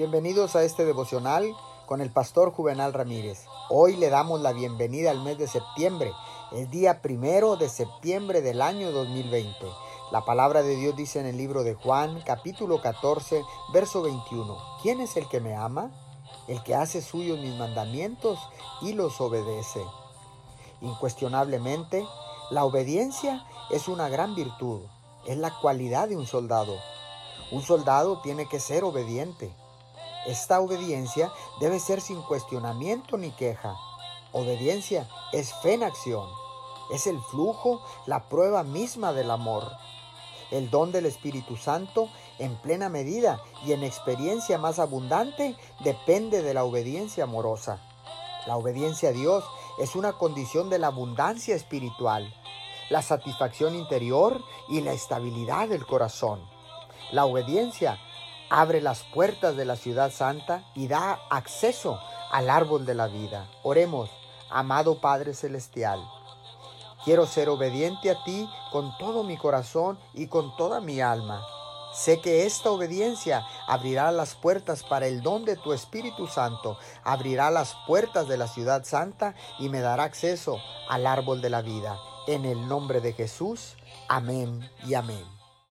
Bienvenidos a este devocional con el pastor Juvenal Ramírez. Hoy le damos la bienvenida al mes de septiembre, el día primero de septiembre del año 2020. La palabra de Dios dice en el libro de Juan, capítulo 14, verso 21. ¿Quién es el que me ama? El que hace suyos mis mandamientos y los obedece. Incuestionablemente, la obediencia es una gran virtud, es la cualidad de un soldado. Un soldado tiene que ser obediente. Esta obediencia debe ser sin cuestionamiento ni queja. Obediencia es fe en acción. Es el flujo, la prueba misma del amor. El don del Espíritu Santo en plena medida y en experiencia más abundante depende de la obediencia amorosa. La obediencia a Dios es una condición de la abundancia espiritual, la satisfacción interior y la estabilidad del corazón. La obediencia abre las puertas de la ciudad santa y da acceso al árbol de la vida. Oremos, amado Padre Celestial. Quiero ser obediente a ti con todo mi corazón y con toda mi alma. Sé que esta obediencia abrirá las puertas para el don de tu Espíritu Santo, abrirá las puertas de la ciudad santa y me dará acceso al árbol de la vida. En el nombre de Jesús, amén y amén.